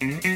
Mm-hmm.